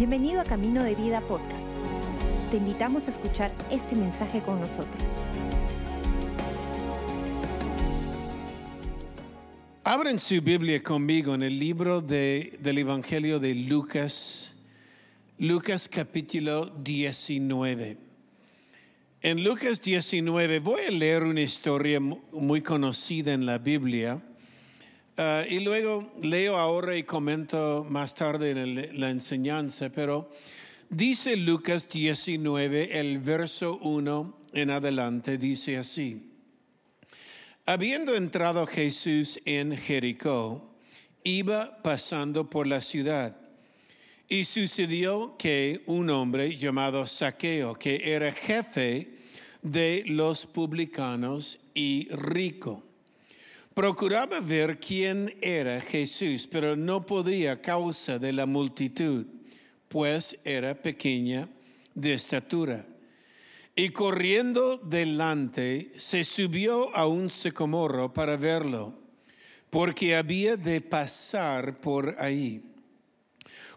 Bienvenido a Camino de Vida Podcast. Te invitamos a escuchar este mensaje con nosotros. Abren su Biblia conmigo en el libro de, del Evangelio de Lucas, Lucas capítulo 19. En Lucas 19 voy a leer una historia muy conocida en la Biblia Uh, y luego leo ahora y comento más tarde en la enseñanza, pero dice Lucas 19, el verso 1 en adelante, dice así. Habiendo entrado Jesús en Jericó, iba pasando por la ciudad. Y sucedió que un hombre llamado Saqueo, que era jefe de los publicanos y rico, Procuraba ver quién era Jesús, pero no podía a causa de la multitud, pues era pequeña de estatura. Y corriendo delante, se subió a un sicomoro para verlo, porque había de pasar por ahí.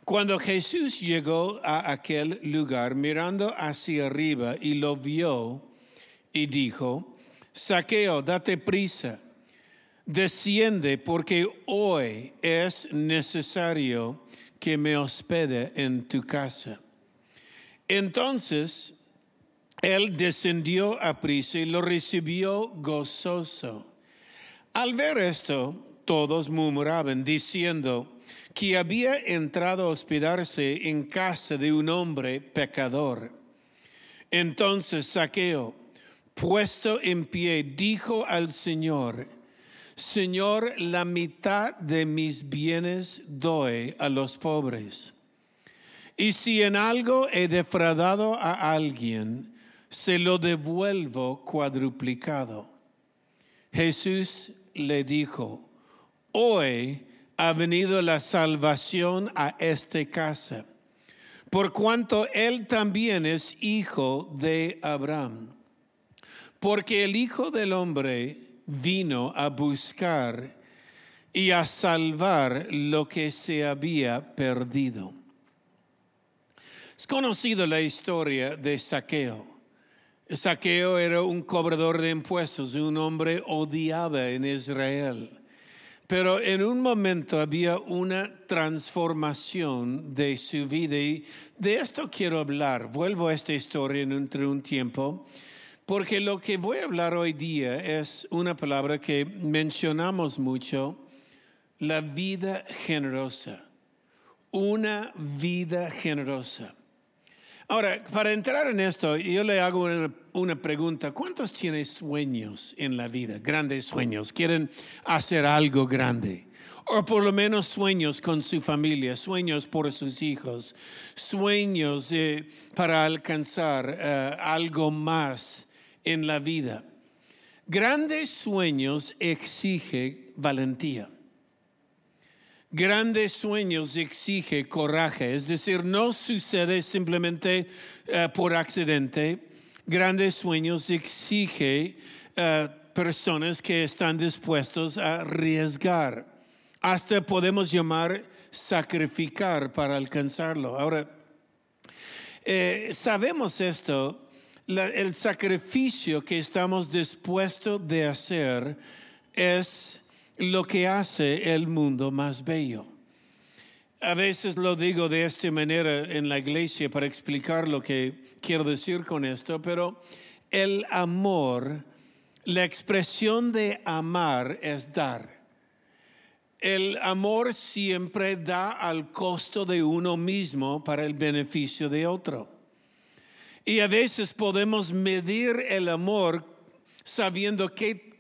Cuando Jesús llegó a aquel lugar, mirando hacia arriba, y lo vio, y dijo, Saqueo, date prisa desciende porque hoy es necesario que me hospede en tu casa. Entonces él descendió a prisa y lo recibió gozoso. Al ver esto, todos murmuraban diciendo que había entrado a hospedarse en casa de un hombre pecador. Entonces Saqueo, puesto en pie, dijo al Señor, Señor, la mitad de mis bienes doy a los pobres. Y si en algo he defraudado a alguien, se lo devuelvo cuadruplicado. Jesús le dijo, hoy ha venido la salvación a esta casa, por cuanto él también es hijo de Abraham. Porque el Hijo del Hombre vino a buscar y a salvar lo que se había perdido. Es conocido la historia de Saqueo. Saqueo era un cobrador de impuestos, un hombre odiado en Israel. Pero en un momento había una transformación de su vida y de esto quiero hablar. Vuelvo a esta historia entre un tiempo porque lo que voy a hablar hoy día es una palabra que mencionamos mucho, la vida generosa. Una vida generosa. Ahora, para entrar en esto, yo le hago una, pregunta. ¿Cuántos tienen sueños en la vida? Grandes sueños. ¿Quieren hacer algo grande? O por lo menos sueños con su familia, sueños por sus hijos, sueños eh, para alcanzar eh, algo más en la vida. Grandes sueños exige valentía. Grandes sueños exige coraje, es decir, no sucede simplemente eh, por accidente. Grandes sueños exige eh, personas que están dispuestos a arriesgar. Hasta podemos llamar sacrificar para alcanzarlo. Ahora, eh, sabemos esto el sacrificio que estamos dispuestos de hacer es lo que hace el mundo más bello. A veces lo digo de esta manera en la iglesia para explicar lo que quiero decir con esto, pero el amor, la expresión de amar es dar. El amor siempre da al costo de uno mismo para el beneficio de otro. Y a veces podemos medir el amor sabiendo qué,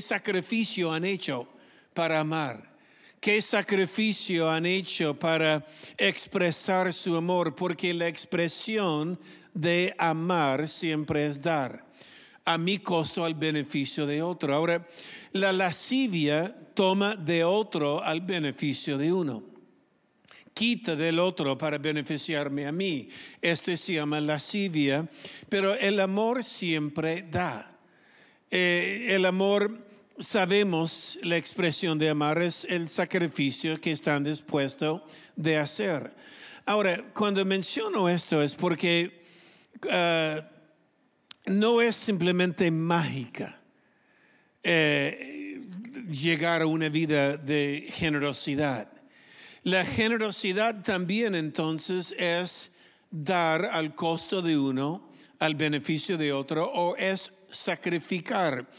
sacrificio han hecho para amar, qué sacrificio han hecho para expresar su amor, porque la expresión de amar siempre es dar, a mi costo al beneficio de otro. Ahora, la lascivia toma de otro al beneficio de uno quita del otro para beneficiarme a mí. Este se llama lascivia, pero el amor siempre da. Eh, el amor, sabemos la expresión de amar es el sacrificio que están dispuestos de hacer. Ahora, cuando menciono esto es porque uh, no es simplemente mágica eh, llegar a una vida de generosidad. La generosidad también entonces es dar al costo de uno, al beneficio de otro, o es sacrificar.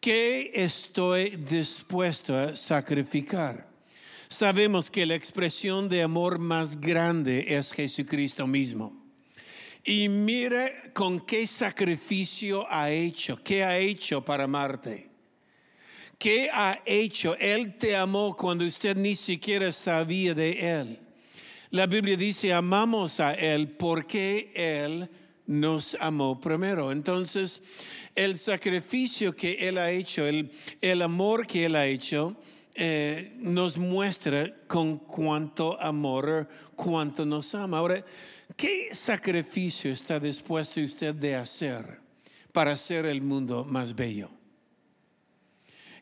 ¿Qué estoy dispuesto a sacrificar? Sabemos que la expresión de amor más grande es Jesucristo mismo. Y mira con qué sacrificio ha hecho, qué ha hecho para amarte. ¿Qué ha hecho? Él te amó cuando usted ni siquiera sabía de Él. La Biblia dice, amamos a Él porque Él nos amó primero. Entonces, el sacrificio que Él ha hecho, el, el amor que Él ha hecho, eh, nos muestra con cuánto amor, cuánto nos ama. Ahora, ¿qué sacrificio está dispuesto usted de hacer para hacer el mundo más bello?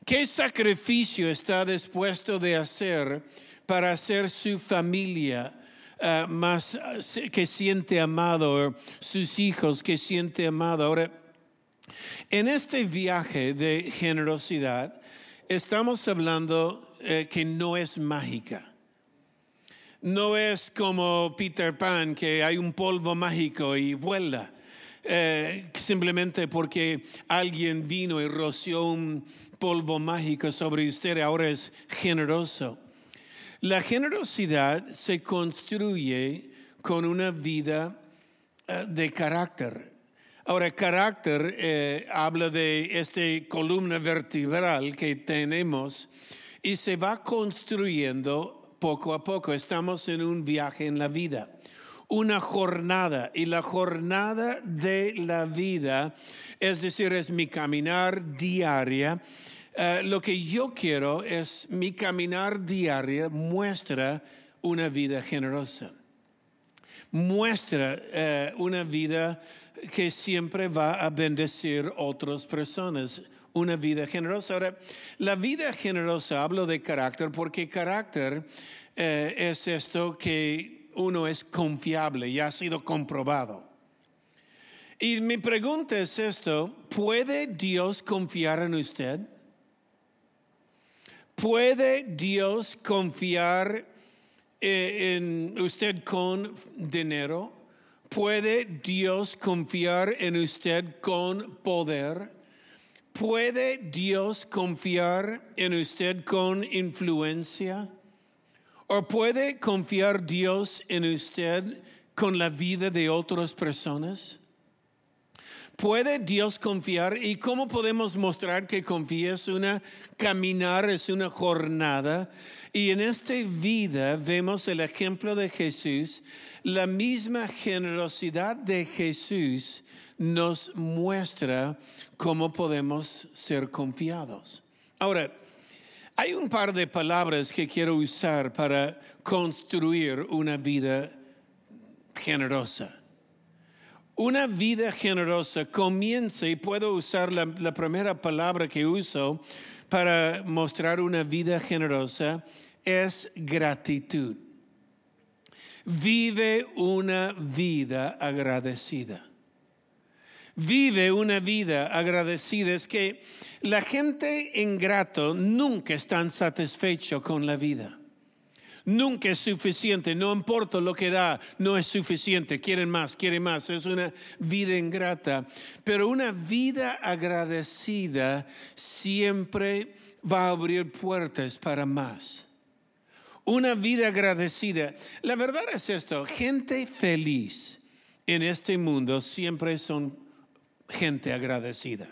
¿Qué sacrificio está dispuesto de hacer para hacer su familia uh, más uh, que siente amado, sus hijos que siente amado? Ahora, en este viaje de generosidad, estamos hablando eh, que no es mágica. No es como Peter Pan, que hay un polvo mágico y vuela. Eh, simplemente porque alguien vino y roció un polvo mágico sobre usted, ahora es generoso. La generosidad se construye con una vida eh, de carácter. Ahora, carácter eh, habla de esta columna vertebral que tenemos y se va construyendo poco a poco. Estamos en un viaje en la vida, una jornada y la jornada de la vida, es decir, es mi caminar diaria eh, lo que yo quiero es mi caminar diario muestra una vida generosa. Muestra eh, una vida que siempre va a bendecir otras personas. Una vida generosa. Ahora, la vida generosa, hablo de carácter porque carácter eh, es esto que uno es confiable, ya ha sido comprobado. Y mi pregunta es esto, ¿puede Dios confiar en usted? ¿Puede Dios confiar eh, en usted con dinero? ¿Puede Dios confiar en usted con poder? ¿Puede Dios confiar en usted con influencia? ¿O puede confiar Dios en usted con la vida de otras personas? ¿Puede Dios confiar? ¿Y cómo podemos mostrar que confía? Es una caminar, es una jornada. Y en esta vida vemos el ejemplo de Jesús. La misma generosidad de Jesús nos muestra cómo podemos ser confiados. Ahora, hay un par de palabras que quiero usar para construir una vida generosa. Una vida generosa comienza, y puedo usar la, primera palabra que uso para mostrar una vida generosa, es gratitud. Vive una vida agradecida. Vive una vida agradecida. Es que la gente ingrato nunca está satisfecho con la vida. Nunca es suficiente, no importa lo que da, no es suficiente, quieren más, quieren más, es una vida ingrata. Pero una vida agradecida siempre va a abrir puertas para más. Una vida agradecida. La verdad es esto, gente feliz en este mundo siempre son gente agradecida.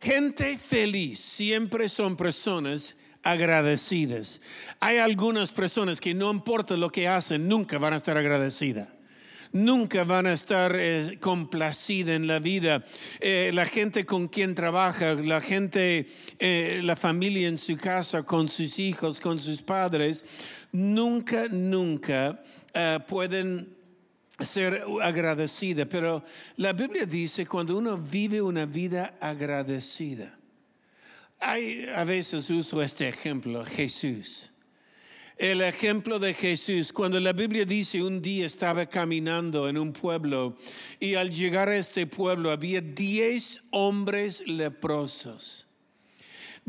Gente feliz siempre son personas agradecidas. Hay algunas personas que no importa lo que hacen, nunca van a estar agradecidas. Nunca van a estar eh, complacidas en la vida. Eh, la gente con quien trabaja, la gente, eh, la familia en su casa, con sus hijos, con sus padres, nunca, nunca pueden ser agradecida. Pero la Biblia dice cuando uno vive una vida agradecida, hay, a veces uso este ejemplo, Jesús. el ejemplo de Jesús. Cuando la Biblia dice un día estaba caminando en un pueblo y al llegar a este pueblo había diez hombres leprosos.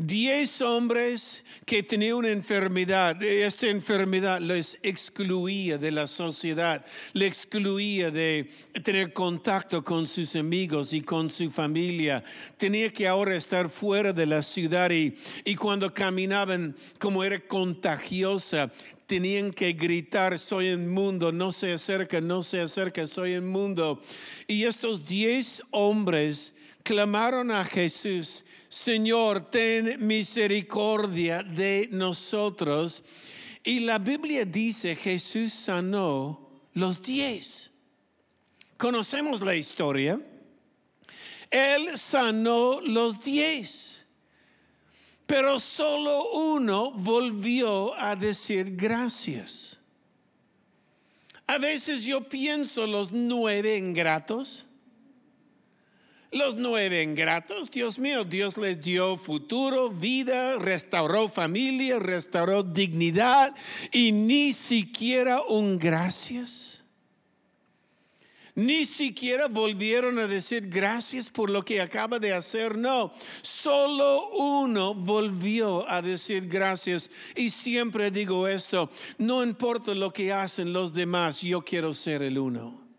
Diez hombres que tenían una enfermedad. Esta enfermedad les excluía de la sociedad, le excluía de tener contacto con sus amigos y con su familia. Tenía que ahora estar fuera de la ciudad y, y cuando caminaban, como era contagiosa, tenían que gritar, soy inmundo, no se acerca, no se acerca, soy inmundo. Y estos diez hombres clamaron a Jesús Señor, ten misericordia de nosotros. Y la Biblia dice, Jesús sanó los diez. Conocemos la historia. Él sanó los diez. Pero solo uno volvió a decir gracias. A veces yo pienso los nueve ingratos los nueve ingratos, Dios mío, Dios les dio futuro, vida, restauró familia, restauró dignidad y ni siquiera un gracias. Ni siquiera volvieron a decir gracias por lo que acaba de hacer. No, solo uno volvió a decir gracias. Y siempre digo esto, no importa lo que hacen los demás, yo quiero ser el uno.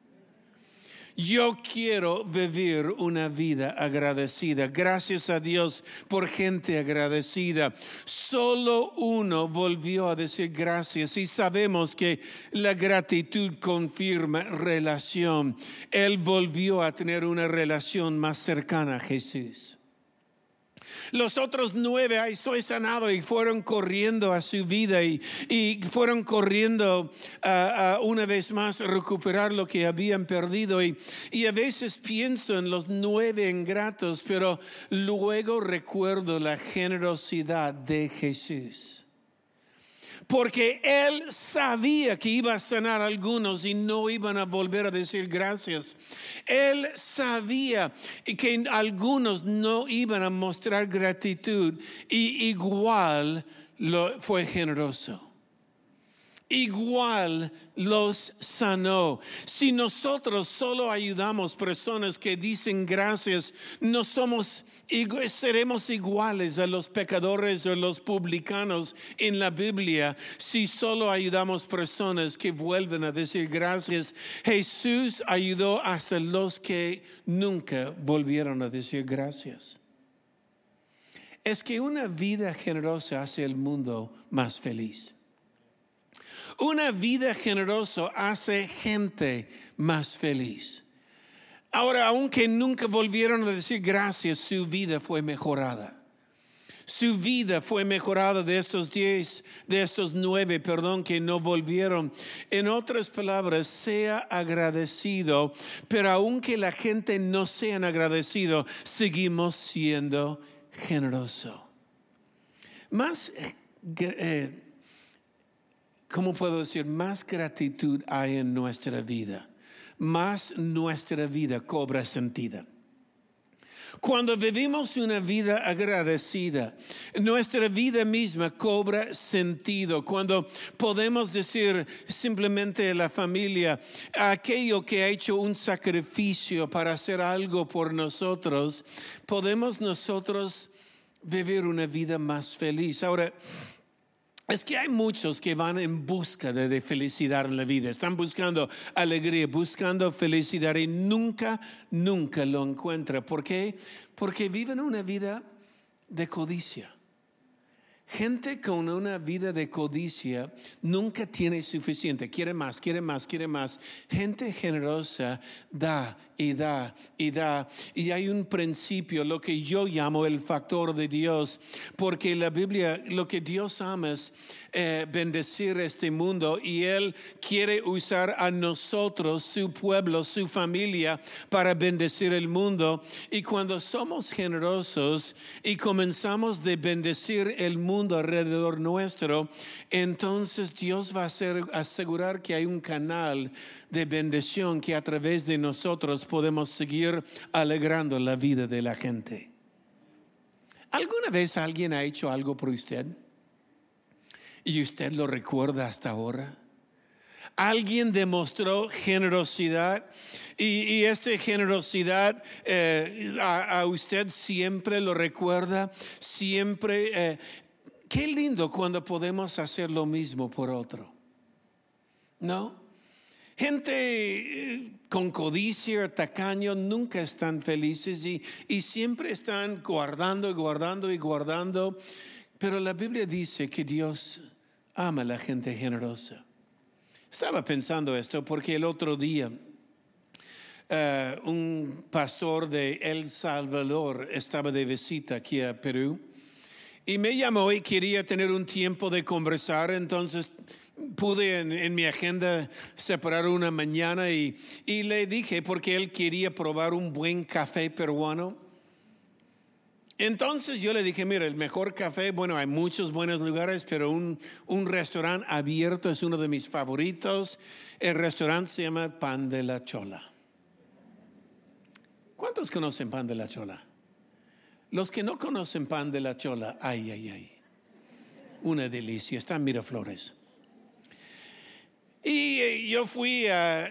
Yo quiero vivir una vida agradecida. Gracias a Dios por gente agradecida. Solo uno volvió a decir gracias y sabemos que la gratitud confirma relación. Él volvió a tener una relación más cercana a Jesús. Los otros nueve, ahí soy sanado y fueron corriendo a su vida y, fueron corriendo a una vez más a recuperar lo que habían perdido. Y, y a veces pienso en los nueve ingratos, pero luego recuerdo la generosidad de Jesús porque él sabía que iba a sanar a algunos y no iban a volver a decir gracias. Él sabía que algunos no iban a mostrar gratitud y igual lo, fue generoso igual los sanó. Si nosotros solo ayudamos personas que dicen gracias, no somos seremos iguales a los pecadores o los publicanos en la Biblia si solo ayudamos personas que vuelven a decir gracias. Jesús ayudó hasta los que nunca volvieron a decir gracias. Es que una vida generosa hace el mundo más feliz. Una vida generosa hace gente más feliz. Ahora, aunque nunca volvieron a decir gracias, su vida fue mejorada. Su vida fue mejorada de estos diez, de estos nueve, perdón, que no volvieron. En otras palabras, sea agradecido, pero aunque la gente no sea agradecido, seguimos siendo generoso. Más, eh, eh, ¿cómo puedo decir? Más gratitud hay en nuestra vida más nuestra vida cobra sentido. Cuando vivimos una vida agradecida, nuestra vida misma cobra sentido. Cuando podemos decir simplemente a la familia, aquello que ha hecho un sacrificio para hacer algo por nosotros, podemos nosotros vivir una vida más feliz. Ahora, es que hay muchos que van en busca de, felicidad en la vida, están buscando alegría, buscando felicidad y nunca, nunca lo encuentran. ¿Por qué? Porque viven una vida de codicia. Gente con una vida de codicia nunca tiene suficiente, quiere más, quiere más, quiere más. Gente generosa da y da y da. Y hay un principio, lo que yo llamo el factor de Dios, porque la Biblia, lo que Dios ama es eh, bendecir este mundo y Él quiere usar a nosotros, su pueblo, su familia, para bendecir el mundo. Y cuando somos generosos y comenzamos de bendecir el mundo alrededor nuestro, entonces Dios va a asegurar que hay un canal de bendición que a través de nosotros podemos seguir alegrando la vida de la gente. ¿Alguna vez alguien ha hecho algo por usted? y usted lo recuerda hasta ahora. Alguien demostró generosidad y, esta generosidad eh, a, usted siempre lo recuerda, siempre. Eh, qué lindo cuando podemos hacer lo mismo por otro. ¿No? Gente eh, con codicia, tacaño, nunca están felices y, y siempre están guardando y guardando y guardando. Pero la Biblia dice que Dios ama a la gente generosa. Estaba pensando esto porque el otro día eh, un pastor de El Salvador estaba de visita aquí a Perú y me llamó y quería tener un tiempo de conversar, entonces pude en, mi agenda separar una mañana y, y le dije porque él quería probar un buen café peruano. Entonces yo le dije, mira, el mejor café, bueno, hay muchos buenos lugares, pero un, un restaurante abierto es uno de mis favoritos. El restaurante se llama Pan de la Chola. ¿Cuántos conocen Pan de la Chola? Los que no conocen Pan de la Chola, ay, ay, ay. Una delicia, está en Miraflores. Y eh, yo fui,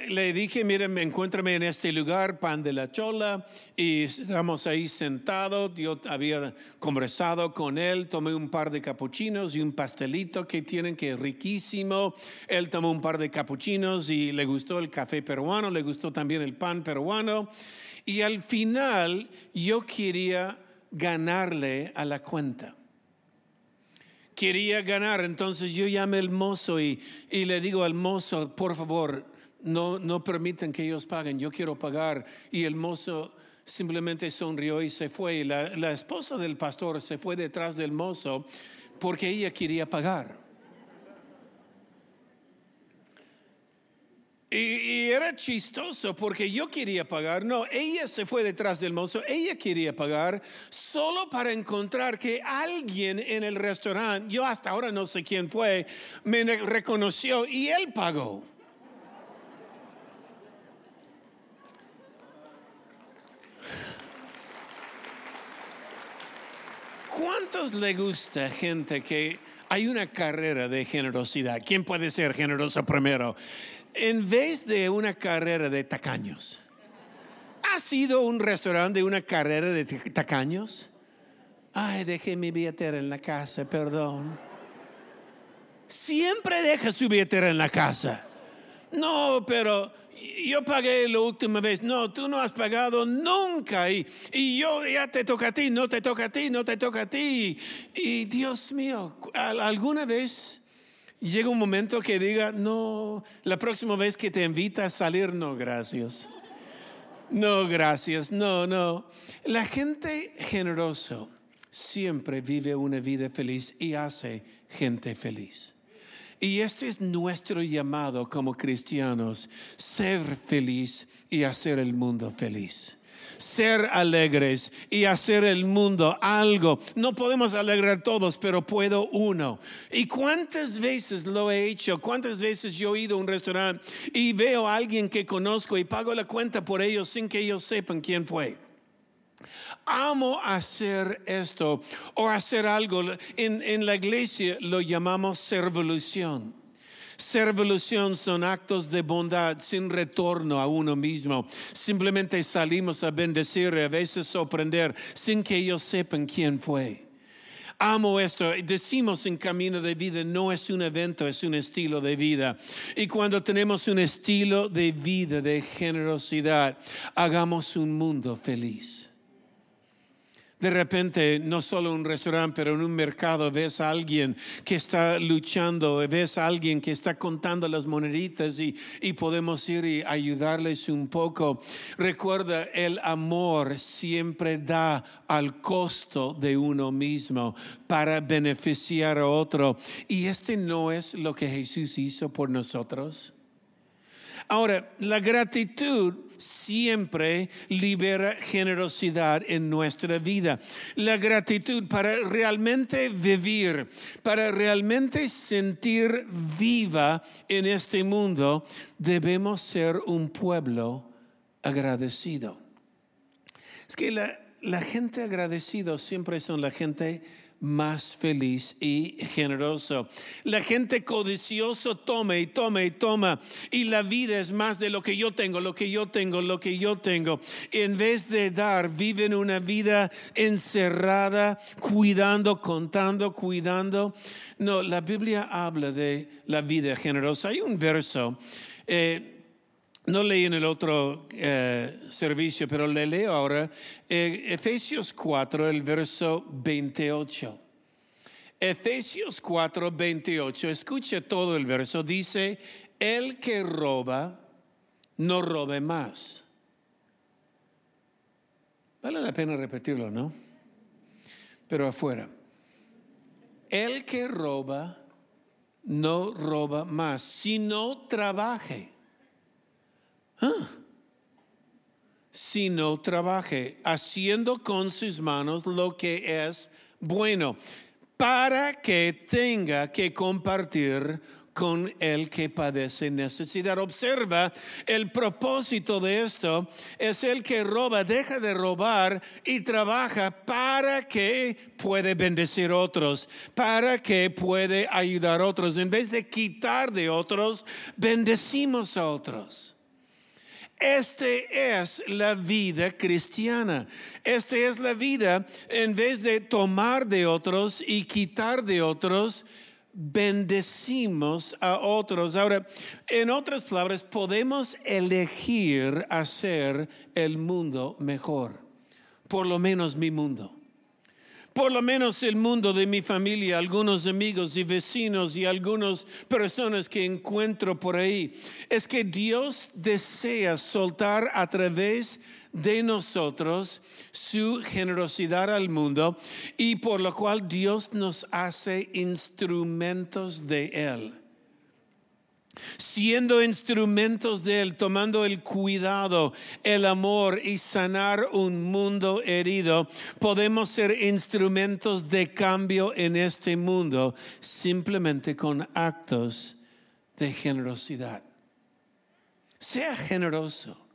le dije, miren, encuéntrame en este lugar, pan de la chola, y estamos ahí sentados, yo había conversado con él, tomé un par de capuchinos y un pastelito que tienen que es riquísimo, él tomó un par de capuchinos y le gustó el café peruano, le gustó también el pan peruano, y al final yo quería ganarle a la cuenta quería ganar. Entonces yo llamé al mozo y, le digo al mozo, por favor, no, no permiten que ellos paguen, yo quiero pagar. Y el mozo simplemente sonrió y se fue. La, la esposa del pastor se fue detrás del mozo porque ella quería pagar. Y, era chistoso porque yo quería pagar, no, ella se fue detrás del mozo, ella quería pagar solo para encontrar que alguien en el restaurante, yo hasta ahora no sé quién fue, me reconoció y él pagó. ¿Cuántos le gusta gente que hay una carrera de generosidad? ¿Quién puede ser generoso primero? En vez de una carrera de tacaños. ¿Ha sido un restaurante de una carrera de tacaños? Ay, dejé mi billetera en la casa, perdón. Siempre deja su billetera en la casa. No, pero yo pagué la última vez. No, tú no has pagado nunca. Y, y, yo ya te toca a ti, no te toca a ti, no te toca a ti. Y Dios mío, ¿alguna vez llega un momento que diga, no, la próxima vez que te invita a salir, no, gracias. No, gracias, no, no. La gente generosa siempre vive una vida feliz y hace gente feliz. Y este es nuestro llamado como cristianos, ser feliz y hacer el mundo feliz ser alegres y hacer el mundo algo. No podemos alegrar todos, pero puedo uno. ¿Y cuántas veces lo he hecho? ¿Cuántas veces yo he ido a un restaurante y veo a alguien que conozco y pago la cuenta por ellos sin que ellos sepan quién fue? Amo hacer esto o hacer algo. En, en la iglesia lo llamamos servolución. Servolución son actos de bondad sin retorno a uno mismo. Simplemente salimos a bendecir y a veces sorprender sin que ellos sepan quién fue. Amo esto. Decimos en camino de vida, no es un evento, es un estilo de vida. Y cuando tenemos un estilo de vida, de generosidad, hagamos un mundo feliz. De repente, no solo en un restaurante, pero en un mercado, ves a alguien que está luchando, ves a alguien que está contando las moneditas y, y podemos ir y ayudarles un poco. Recuerda, el amor siempre da al costo de uno mismo para beneficiar a otro. Y este no es lo que Jesús hizo por nosotros. Ahora, la gratitud siempre libera generosidad en nuestra vida. La gratitud para realmente vivir, para realmente sentir viva en este mundo, debemos ser un pueblo agradecido. Es que la, gente agradecida siempre son la gente más feliz y generoso. La gente codicioso toma y toma y toma y la vida es más de lo que yo tengo, lo que yo tengo, lo que yo tengo. En vez de dar, viven una vida encerrada, cuidando, contando, cuidando. No, la Biblia habla de la vida generosa. Hay un verso. Eh, no leí en el otro eh, servicio, pero le leo ahora eh, Efesios 4, el verso 28. Efesios 4, 28, escuche todo el verso, dice, el que roba, no robe más. Vale la pena repetirlo, ¿no? Pero afuera. El que roba, no roba más, sino trabaje ¿Ah? Si no trabaje, haciendo con sus manos lo que es bueno, para que tenga que compartir con el que padece necesidad. Observa, el propósito de esto es el que roba, deja de robar y trabaja para que puede bendecir otros, para que puede ayudar a otros. En vez de quitar de otros, bendecimos a otros. Este es la vida cristiana. Esta es la vida, en vez de tomar de otros y quitar de otros, bendecimos a otros. Ahora, en otras palabras, podemos elegir hacer el mundo mejor, por lo menos mi mundo por lo menos el mundo de mi familia, algunos amigos y vecinos y algunas personas que encuentro por ahí, es que Dios desea soltar a través de nosotros su generosidad al mundo y por lo cual Dios nos hace instrumentos de Él siendo instrumentos de Él, tomando el cuidado, el amor y sanar un mundo herido, podemos ser instrumentos de cambio en este mundo simplemente con actos de generosidad. Sea generoso.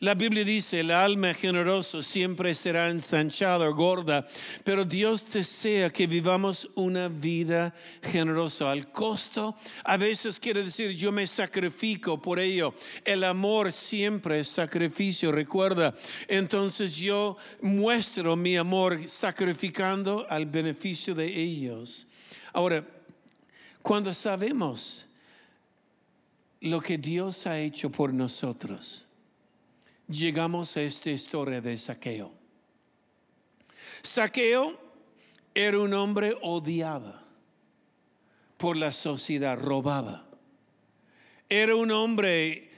La Biblia dice, el alma generosa siempre será ensanchada gorda, pero Dios desea que vivamos una vida generosa. Al costo, a veces quiere decir, yo me sacrifico por ello. El amor siempre es sacrificio, recuerda. Entonces yo muestro mi amor sacrificando al beneficio de ellos. Ahora, cuando sabemos lo que Dios ha hecho por nosotros, llegamos a esta historia de Saqueo. Saqueo era un hombre odiado por la sociedad, robaba. Era un hombre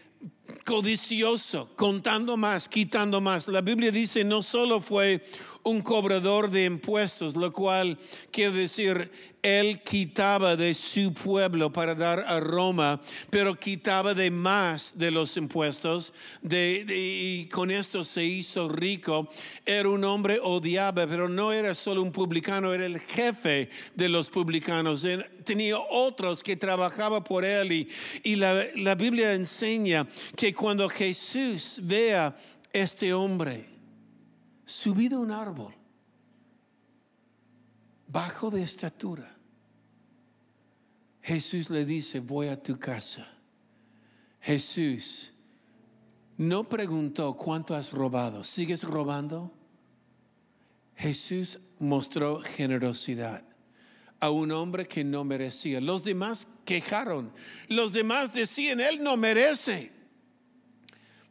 codicioso, contando más, quitando más. La Biblia dice no solo fue un cobrador de impuestos, lo cual quiere decir él quitaba de su pueblo para dar a Roma, pero quitaba de más de los impuestos y con esto se hizo rico. Era un hombre odiado, pero no era solo un publicano, era el jefe de los publicanos. Tenía otros que trabajaban por él y, y la, la Biblia enseña que cuando Jesús vea este hombre subido a un árbol, bajo de estatura. Jesús le dice, voy a tu casa. Jesús no preguntó cuánto has robado, ¿sigues robando? Jesús mostró generosidad a un hombre que no merecía. Los demás quejaron, los demás decían, Él no merece.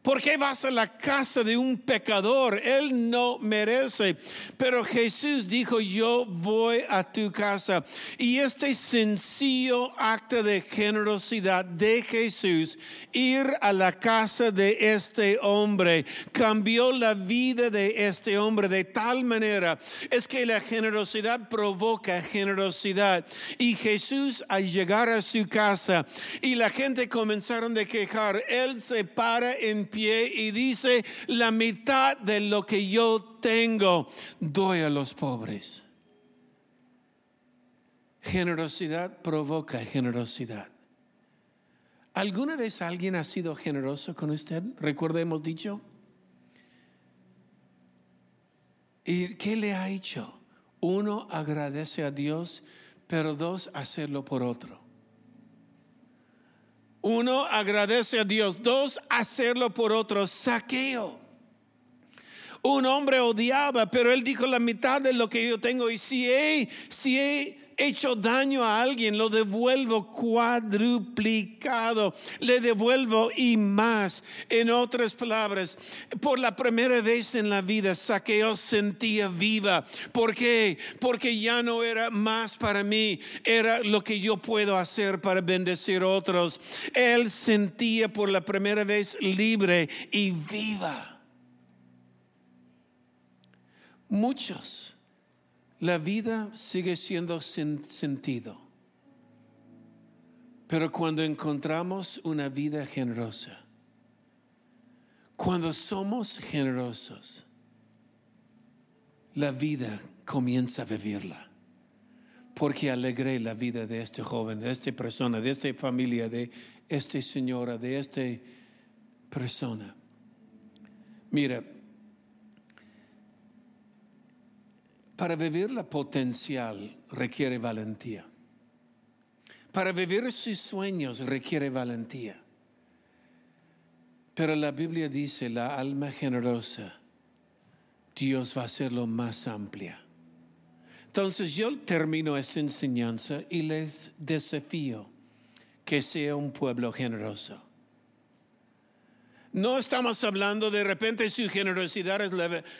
¿Por qué vas a la casa de un pecador? Él no merece. Pero Jesús dijo, yo voy a tu casa. Y este sencillo acto de generosidad de Jesús, ir a la casa de este hombre, cambió la vida de este hombre de tal manera. Es que la generosidad provoca generosidad. Y Jesús al llegar a su casa y la gente comenzaron a quejar, Él se para en pie y dice, la mitad de lo que yo tengo doy a los pobres. Generosidad provoca generosidad. ¿Alguna vez alguien ha sido generoso con usted? Recuerda, hemos dicho. ¿Y qué le ha hecho? Uno, agradece a Dios, pero dos, hacerlo por otro. Uno, agradece a Dios. Dos, hacerlo por otro. Saqueo. Un hombre odiaba, pero él dijo la mitad de lo que yo tengo. Y si he, si he hecho daño a alguien, lo devuelvo cuadruplicado, le devuelvo y más. En otras palabras, por la primera vez en la vida, Saqueo sentía viva. ¿Por qué? Porque ya no era más para mí, era lo que yo puedo hacer para bendecir a otros. Él sentía por la primera vez libre y viva. Muchos la vida sigue siendo sin sentido. Pero cuando encontramos una vida generosa, cuando somos generosos, la vida comienza a vivirla. Porque alegré la vida de este joven, de esta persona, de esta familia, de esta señora, de esta persona. Mira, Para vivir la potencial requiere valentía. Para vivir sus sueños requiere valentía. Pero la Biblia dice, la alma generosa, Dios va a hacerlo más amplia. Entonces yo termino esta enseñanza y les desafío que sea un pueblo generoso. No estamos hablando de repente su generosidad es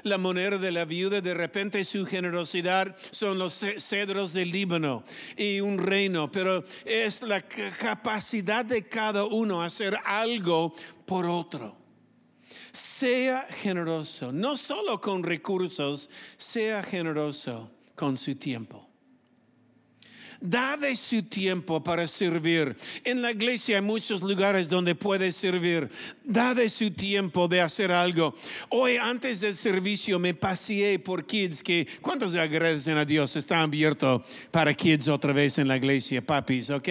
la, moneda de la viuda, de repente su generosidad son los cedros del Líbano y un reino, pero es la capacidad de cada uno hacer algo por otro. Sea generoso, no solo con recursos, sea generoso con su tiempo. Dade su tiempo para servir. En la iglesia hay muchos lugares donde puede servir. Dade su tiempo de hacer algo. Hoy, antes del servicio, me paseé por kids que, ¿cuántos agradecen a Dios? Está abierto para kids otra vez en la iglesia, papis, ¿ok?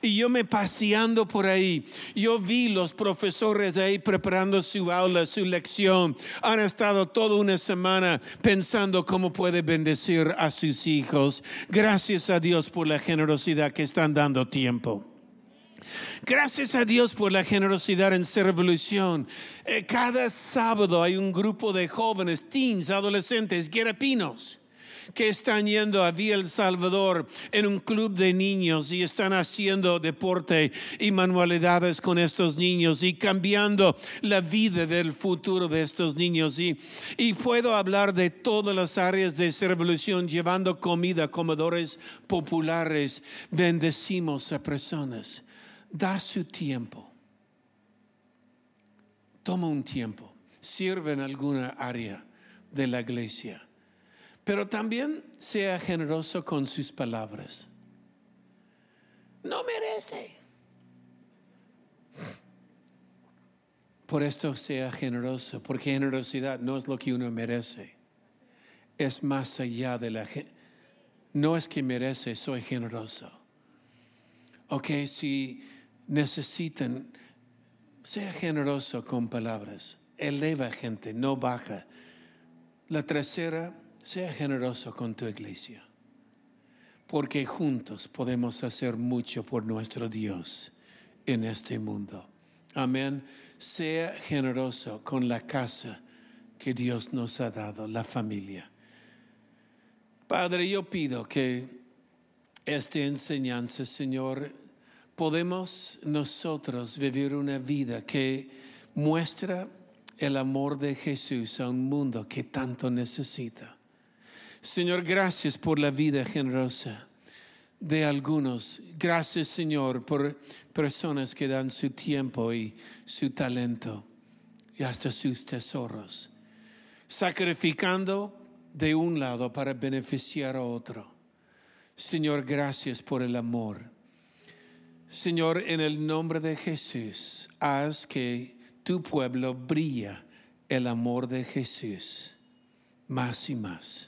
Y yo me paseando por ahí, yo vi los profesores ahí preparando su aula, su lección. Han estado toda una semana pensando cómo puede bendecir a sus hijos. Gracias a Dios por la generosidad que están dando tiempo. Gracias a Dios por la generosidad en ser revolución. Eh, cada sábado hay un grupo de jóvenes, teens, adolescentes, guerapinos que están yendo a Vía El Salvador en un club de niños y están haciendo deporte y manualidades con estos niños y cambiando la vida del futuro de estos niños. Y, y puedo hablar de todas las áreas de revolución, llevando comida, comedores populares, bendecimos a personas. Da su tiempo. Toma un tiempo. Sirve en alguna área de la iglesia pero también sea generoso con sus palabras. No merece. Por esto sea generoso, porque generosidad no es lo que uno merece. Es más allá de la... No es que merece, soy generoso. Ok, si necesitan, sea generoso con palabras. Eleva gente, no baja. La tercera sea generoso con tu iglesia, porque juntos podemos hacer mucho por nuestro Dios en este mundo. Amén. Sea generoso con la casa que Dios nos ha dado, la familia. Padre, yo pido que esta enseñanza, Señor, podemos nosotros vivir una vida que muestra el amor de Jesús a un mundo que tanto necesita. Señor, gracias por la vida generosa de algunos. Gracias, Señor, por personas que dan su tiempo y su talento y hasta sus tesoros, sacrificando de un lado para beneficiar a otro. Señor, gracias por el amor. Señor, en el nombre de Jesús, haz que tu pueblo brilla el amor de Jesús más y más.